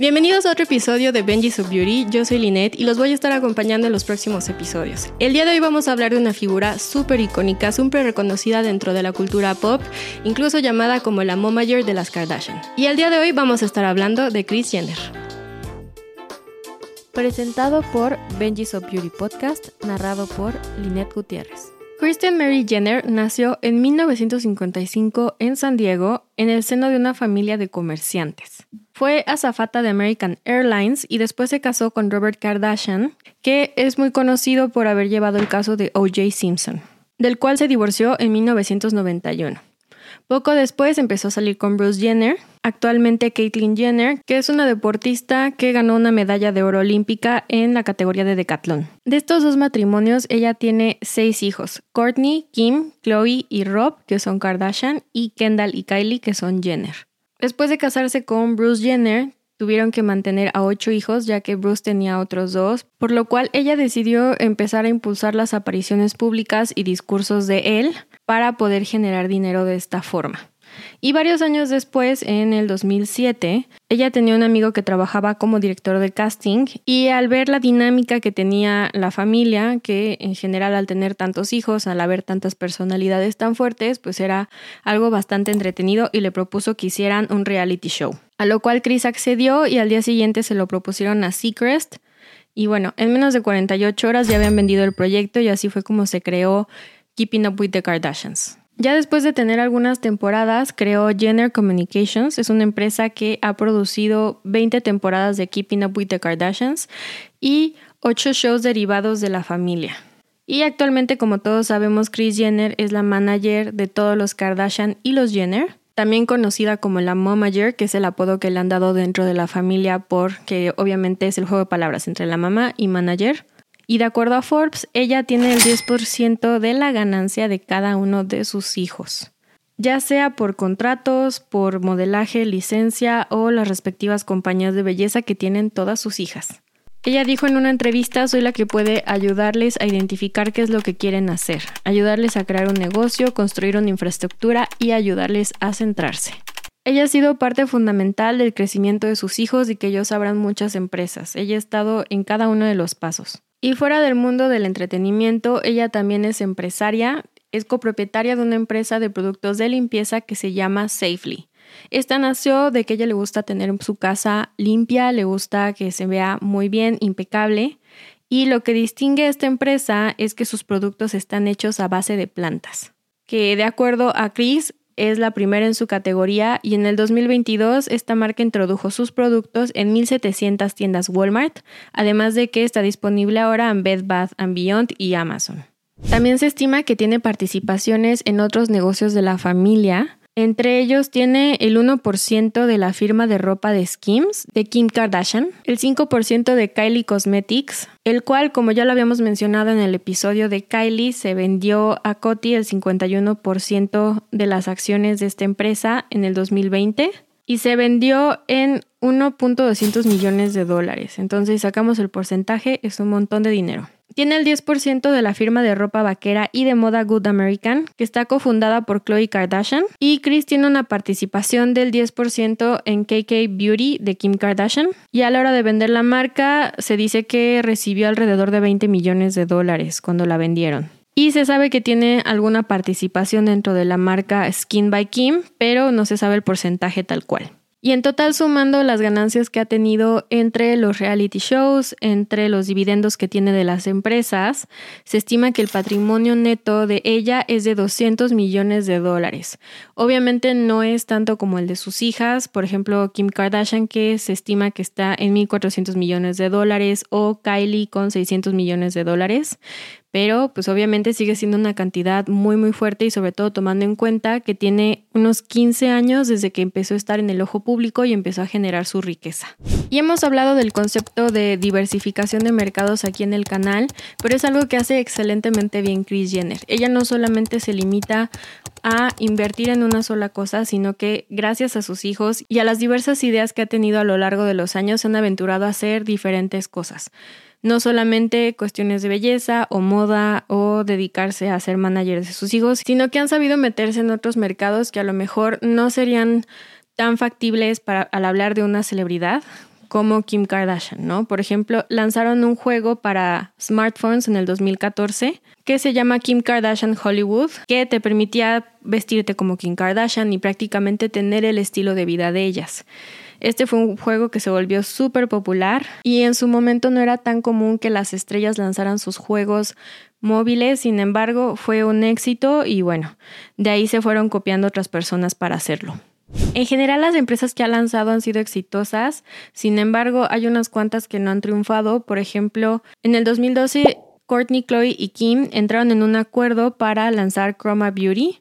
Bienvenidos a otro episodio de Benji's of Beauty. Yo soy Lynette y los voy a estar acompañando en los próximos episodios. El día de hoy vamos a hablar de una figura súper icónica, súper reconocida dentro de la cultura pop, incluso llamada como la Momager de las Kardashian. Y el día de hoy vamos a estar hablando de Kris Jenner. Presentado por Benji's of Beauty Podcast, narrado por Lynette Gutiérrez. Kristen Mary Jenner nació en 1955 en San Diego en el seno de una familia de comerciantes. Fue azafata de American Airlines y después se casó con Robert Kardashian, que es muy conocido por haber llevado el caso de O.J. Simpson, del cual se divorció en 1991. Poco después empezó a salir con Bruce Jenner, actualmente Caitlyn Jenner, que es una deportista que ganó una medalla de oro olímpica en la categoría de decatlón. De estos dos matrimonios, ella tiene seis hijos: Courtney, Kim, Chloe y Rob, que son Kardashian, y Kendall y Kylie, que son Jenner. Después de casarse con Bruce Jenner, tuvieron que mantener a ocho hijos ya que Bruce tenía otros dos, por lo cual ella decidió empezar a impulsar las apariciones públicas y discursos de él para poder generar dinero de esta forma. Y varios años después, en el 2007, ella tenía un amigo que trabajaba como director de casting y al ver la dinámica que tenía la familia, que en general al tener tantos hijos, al haber tantas personalidades tan fuertes, pues era algo bastante entretenido y le propuso que hicieran un reality show. A lo cual Chris accedió y al día siguiente se lo propusieron a Seacrest. Y bueno, en menos de 48 horas ya habían vendido el proyecto y así fue como se creó Keeping Up with the Kardashians. Ya después de tener algunas temporadas, creó Jenner Communications. Es una empresa que ha producido 20 temporadas de Keeping Up with the Kardashians y 8 shows derivados de la familia. Y actualmente, como todos sabemos, Kris Jenner es la manager de todos los Kardashian y los Jenner, también conocida como la Momager, que es el apodo que le han dado dentro de la familia porque obviamente es el juego de palabras entre la mamá y manager. Y de acuerdo a Forbes, ella tiene el 10% de la ganancia de cada uno de sus hijos, ya sea por contratos, por modelaje, licencia o las respectivas compañías de belleza que tienen todas sus hijas. Ella dijo en una entrevista, soy la que puede ayudarles a identificar qué es lo que quieren hacer, ayudarles a crear un negocio, construir una infraestructura y ayudarles a centrarse. Ella ha sido parte fundamental del crecimiento de sus hijos y que ellos abran muchas empresas. Ella ha estado en cada uno de los pasos. Y fuera del mundo del entretenimiento, ella también es empresaria, es copropietaria de una empresa de productos de limpieza que se llama Safely. Esta nació de que ella le gusta tener su casa limpia, le gusta que se vea muy bien, impecable. Y lo que distingue a esta empresa es que sus productos están hechos a base de plantas. Que de acuerdo a Chris, es la primera en su categoría y en el 2022 esta marca introdujo sus productos en 1.700 tiendas Walmart, además de que está disponible ahora en Bed Bath Beyond y Amazon. También se estima que tiene participaciones en otros negocios de la familia, entre ellos tiene el 1% de la firma de ropa de Skims de Kim Kardashian, el 5% de Kylie Cosmetics, el cual, como ya lo habíamos mencionado en el episodio de Kylie, se vendió a Coty el 51% de las acciones de esta empresa en el 2020 y se vendió en 1.200 millones de dólares. Entonces sacamos el porcentaje, es un montón de dinero. Tiene el 10% de la firma de ropa vaquera y de moda Good American, que está cofundada por Khloe Kardashian. Y Chris tiene una participación del 10% en KK Beauty de Kim Kardashian. Y a la hora de vender la marca, se dice que recibió alrededor de 20 millones de dólares cuando la vendieron. Y se sabe que tiene alguna participación dentro de la marca Skin by Kim, pero no se sabe el porcentaje tal cual. Y en total sumando las ganancias que ha tenido entre los reality shows, entre los dividendos que tiene de las empresas, se estima que el patrimonio neto de ella es de 200 millones de dólares. Obviamente no es tanto como el de sus hijas, por ejemplo Kim Kardashian que se estima que está en 1.400 millones de dólares o Kylie con 600 millones de dólares, pero pues obviamente sigue siendo una cantidad muy muy fuerte y sobre todo tomando en cuenta que tiene unos 15 años desde que empezó a estar en el ojo público y empezó a generar su riqueza. Y hemos hablado del concepto de diversificación de mercados aquí en el canal, pero es algo que hace excelentemente bien Kris Jenner. Ella no solamente se limita a invertir en una sola cosa, sino que gracias a sus hijos y a las diversas ideas que ha tenido a lo largo de los años se han aventurado a hacer diferentes cosas no solamente cuestiones de belleza o moda o dedicarse a ser managers de sus hijos, sino que han sabido meterse en otros mercados que a lo mejor no serían tan factibles para al hablar de una celebridad, como Kim Kardashian, ¿no? Por ejemplo, lanzaron un juego para smartphones en el 2014 que se llama Kim Kardashian Hollywood, que te permitía vestirte como Kim Kardashian y prácticamente tener el estilo de vida de ellas. Este fue un juego que se volvió súper popular y en su momento no era tan común que las estrellas lanzaran sus juegos móviles, sin embargo fue un éxito y bueno, de ahí se fueron copiando otras personas para hacerlo. En general las empresas que ha lanzado han sido exitosas, sin embargo hay unas cuantas que no han triunfado, por ejemplo, en el 2012 Courtney, Chloe y Kim entraron en un acuerdo para lanzar Chroma Beauty,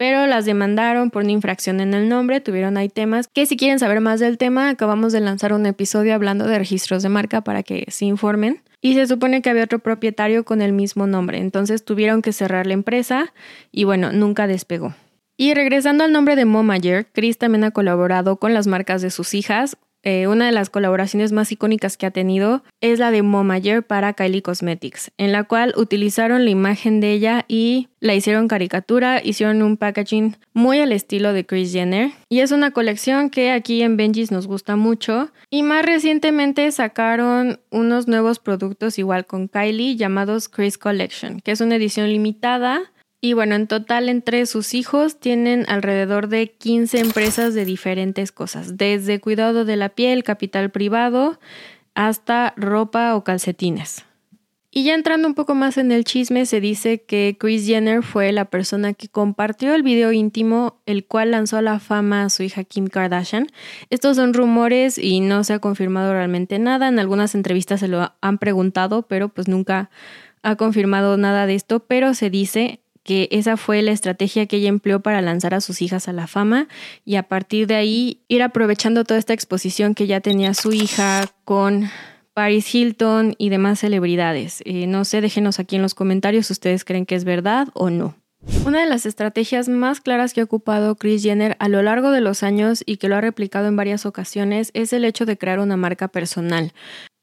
pero las demandaron por una infracción en el nombre, tuvieron ahí temas que si quieren saber más del tema, acabamos de lanzar un episodio hablando de registros de marca para que se informen. Y se supone que había otro propietario con el mismo nombre, entonces tuvieron que cerrar la empresa y bueno, nunca despegó. Y regresando al nombre de Momager, Chris también ha colaborado con las marcas de sus hijas, eh, una de las colaboraciones más icónicas que ha tenido es la de Momager para Kylie Cosmetics, en la cual utilizaron la imagen de ella y la hicieron caricatura, hicieron un packaging muy al estilo de Kris Jenner. Y es una colección que aquí en Benji's nos gusta mucho. Y más recientemente sacaron unos nuevos productos igual con Kylie llamados Kris Collection, que es una edición limitada y bueno, en total entre sus hijos tienen alrededor de 15 empresas de diferentes cosas, desde cuidado de la piel, capital privado, hasta ropa o calcetines. Y ya entrando un poco más en el chisme, se dice que Kris Jenner fue la persona que compartió el video íntimo, el cual lanzó a la fama a su hija Kim Kardashian. Estos son rumores y no se ha confirmado realmente nada. En algunas entrevistas se lo han preguntado, pero pues nunca ha confirmado nada de esto, pero se dice que esa fue la estrategia que ella empleó para lanzar a sus hijas a la fama y a partir de ahí ir aprovechando toda esta exposición que ya tenía su hija con Paris Hilton y demás celebridades. Eh, no sé, déjenos aquí en los comentarios si ustedes creen que es verdad o no. Una de las estrategias más claras que ha ocupado Kris Jenner a lo largo de los años y que lo ha replicado en varias ocasiones es el hecho de crear una marca personal.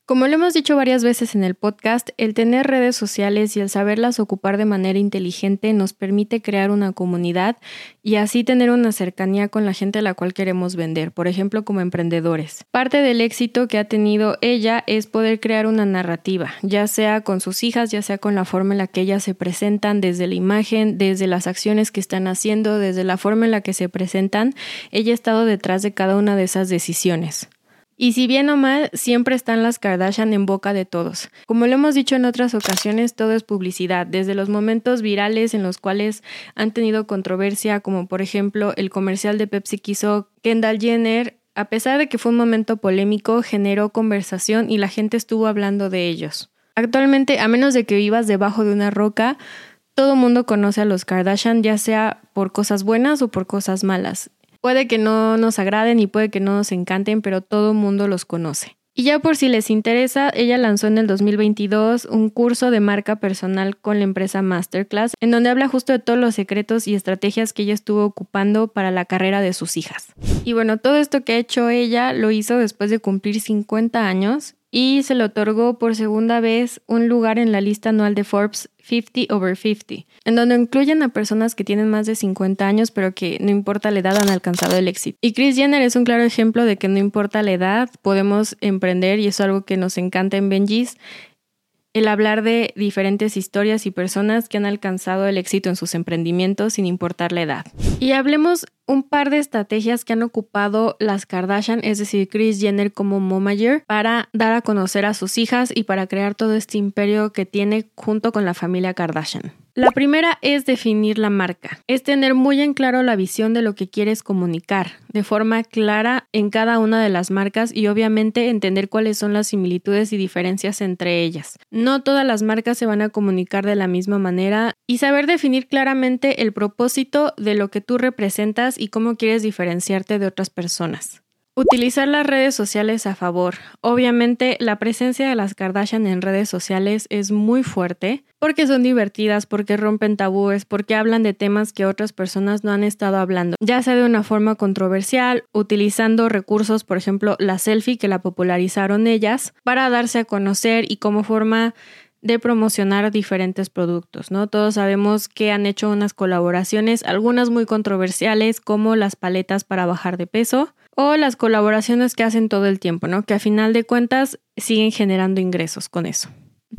Como lo hemos dicho varias veces en el podcast, el tener redes sociales y el saberlas ocupar de manera inteligente nos permite crear una comunidad y así tener una cercanía con la gente a la cual queremos vender, por ejemplo como emprendedores. Parte del éxito que ha tenido ella es poder crear una narrativa, ya sea con sus hijas, ya sea con la forma en la que ellas se presentan, desde la imagen, desde las acciones que están haciendo, desde la forma en la que se presentan, ella ha estado detrás de cada una de esas decisiones. Y si bien o mal, siempre están las Kardashian en boca de todos. Como lo hemos dicho en otras ocasiones, todo es publicidad, desde los momentos virales en los cuales han tenido controversia, como por ejemplo el comercial de Pepsi que hizo Kendall Jenner, a pesar de que fue un momento polémico, generó conversación y la gente estuvo hablando de ellos. Actualmente, a menos de que vivas debajo de una roca, todo mundo conoce a los Kardashian, ya sea por cosas buenas o por cosas malas. Puede que no nos agraden y puede que no nos encanten, pero todo mundo los conoce. Y ya por si les interesa, ella lanzó en el 2022 un curso de marca personal con la empresa Masterclass, en donde habla justo de todos los secretos y estrategias que ella estuvo ocupando para la carrera de sus hijas. Y bueno, todo esto que ha hecho ella lo hizo después de cumplir 50 años y se le otorgó por segunda vez un lugar en la lista anual de Forbes 50 over 50, en donde incluyen a personas que tienen más de 50 años pero que no importa la edad han alcanzado el éxito. Y Chris Jenner es un claro ejemplo de que no importa la edad, podemos emprender y es algo que nos encanta en Benji's el hablar de diferentes historias y personas que han alcanzado el éxito en sus emprendimientos sin importar la edad. Y hablemos un par de estrategias que han ocupado las Kardashian, es decir, Kris Jenner como Momager, para dar a conocer a sus hijas y para crear todo este imperio que tiene junto con la familia Kardashian. La primera es definir la marca, es tener muy en claro la visión de lo que quieres comunicar, de forma clara en cada una de las marcas y obviamente entender cuáles son las similitudes y diferencias entre ellas. No todas las marcas se van a comunicar de la misma manera y saber definir claramente el propósito de lo que tú representas y cómo quieres diferenciarte de otras personas. Utilizar las redes sociales a favor. Obviamente la presencia de las Kardashian en redes sociales es muy fuerte porque son divertidas, porque rompen tabúes, porque hablan de temas que otras personas no han estado hablando, ya sea de una forma controversial, utilizando recursos, por ejemplo, la selfie que la popularizaron ellas, para darse a conocer y como forma de promocionar diferentes productos, ¿no? Todos sabemos que han hecho unas colaboraciones, algunas muy controversiales como las paletas para bajar de peso, o las colaboraciones que hacen todo el tiempo, ¿no? Que a final de cuentas siguen generando ingresos con eso.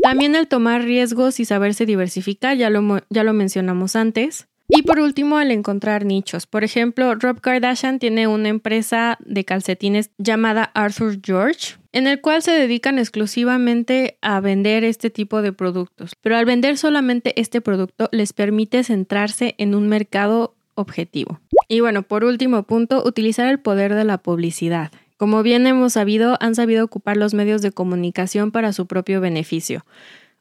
También el tomar riesgos y saberse diversificar, ya lo, ya lo mencionamos antes. Y por último, el encontrar nichos. Por ejemplo, Rob Kardashian tiene una empresa de calcetines llamada Arthur George, en el cual se dedican exclusivamente a vender este tipo de productos. Pero al vender solamente este producto les permite centrarse en un mercado objetivo. Y bueno, por último punto, utilizar el poder de la publicidad. Como bien hemos sabido, han sabido ocupar los medios de comunicación para su propio beneficio.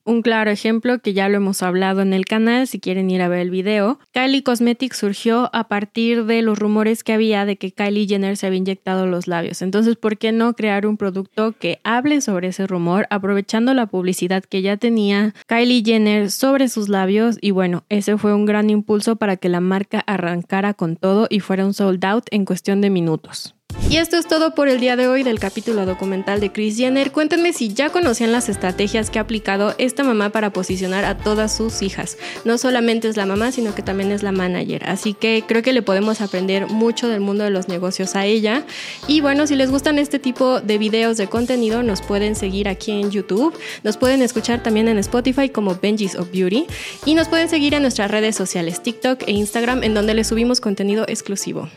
Un claro ejemplo que ya lo hemos hablado en el canal, si quieren ir a ver el video, Kylie Cosmetics surgió a partir de los rumores que había de que Kylie Jenner se había inyectado los labios. Entonces, ¿por qué no crear un producto que hable sobre ese rumor, aprovechando la publicidad que ya tenía Kylie Jenner sobre sus labios? Y bueno, ese fue un gran impulso para que la marca arrancara con todo y fuera un sold out en cuestión de minutos. Y esto es todo por el día de hoy del capítulo documental de Chris Jenner. Cuéntenme si ya conocían las estrategias que ha aplicado esta mamá para posicionar a todas sus hijas. No solamente es la mamá, sino que también es la manager. Así que creo que le podemos aprender mucho del mundo de los negocios a ella. Y bueno, si les gustan este tipo de videos de contenido, nos pueden seguir aquí en YouTube. Nos pueden escuchar también en Spotify como Benji's of Beauty. Y nos pueden seguir en nuestras redes sociales TikTok e Instagram, en donde les subimos contenido exclusivo.